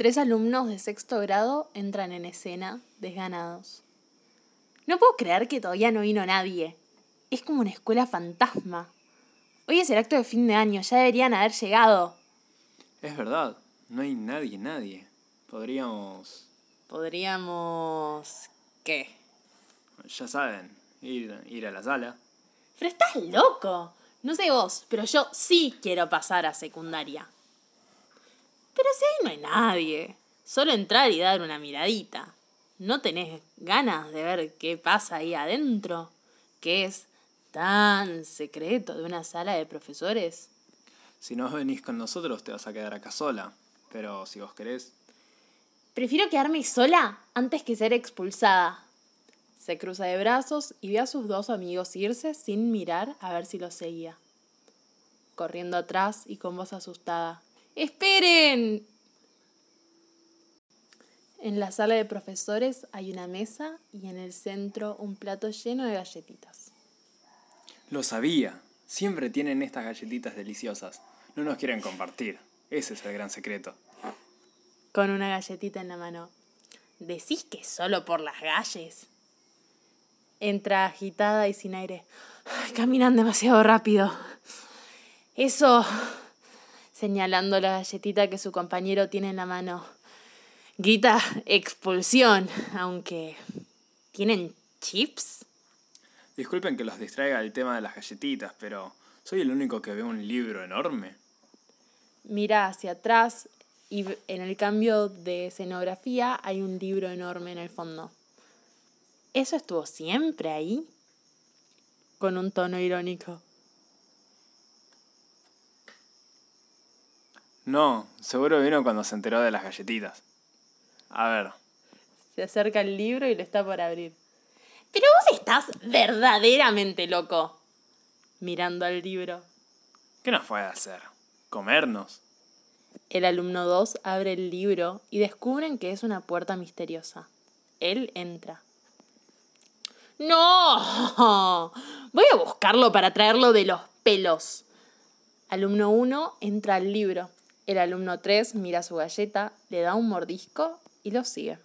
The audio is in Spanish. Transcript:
Tres alumnos de sexto grado entran en escena, desganados. No puedo creer que todavía no vino nadie. Es como una escuela fantasma. Hoy es el acto de fin de año, ya deberían haber llegado. Es verdad, no hay nadie, nadie. Podríamos, Podríamos... ¿Qué? ya saben, ir, ir a la sala. Pero estás loco. No sé vos, pero yo sí quiero pasar a secundaria. Pero si ahí no hay nadie. Solo entrar y dar una miradita. ¿No tenés ganas de ver qué pasa ahí adentro? ¿Qué es tan secreto de una sala de profesores? Si no venís con nosotros te vas a quedar acá sola. Pero si vos querés, Prefiero quedarme sola antes que ser expulsada. Se cruza de brazos y ve a sus dos amigos irse sin mirar a ver si los seguía. Corriendo atrás y con voz asustada. ¡Esperen! En la sala de profesores hay una mesa y en el centro un plato lleno de galletitas. lo sabía. Siempre tienen estas galletitas deliciosas. No nos quieren compartir. Ese es el gran secreto. Con una galletita en la mano. ¿Decís que solo por las galles? Entra agitada y sin aire. Caminan demasiado rápido. Eso. Señalando la galletita que su compañero tiene en la mano. Grita expulsión, aunque. ¿Tienen chips? Disculpen que los distraiga el tema de las galletitas, pero ¿soy el único que ve un libro enorme? Mira hacia atrás y en el cambio de escenografía hay un libro enorme en el fondo. ¿Eso estuvo siempre ahí? Con un tono irónico. No, seguro vino cuando se enteró de las galletitas. A ver, Se acerca el libro y lo está por abrir. Pero vos estás verdaderamente loco. Mirando al libro. ¿qué nos puede hacer? ¿Comernos? El alumno 2 abre el libro y descubren que es una puerta misteriosa. Él entra. ¡No! Voy a buscarlo para traerlo de los pelos. Alumno 1 entra al libro. El alumno 3 mira su galleta, le da un mordisco y lo sigue.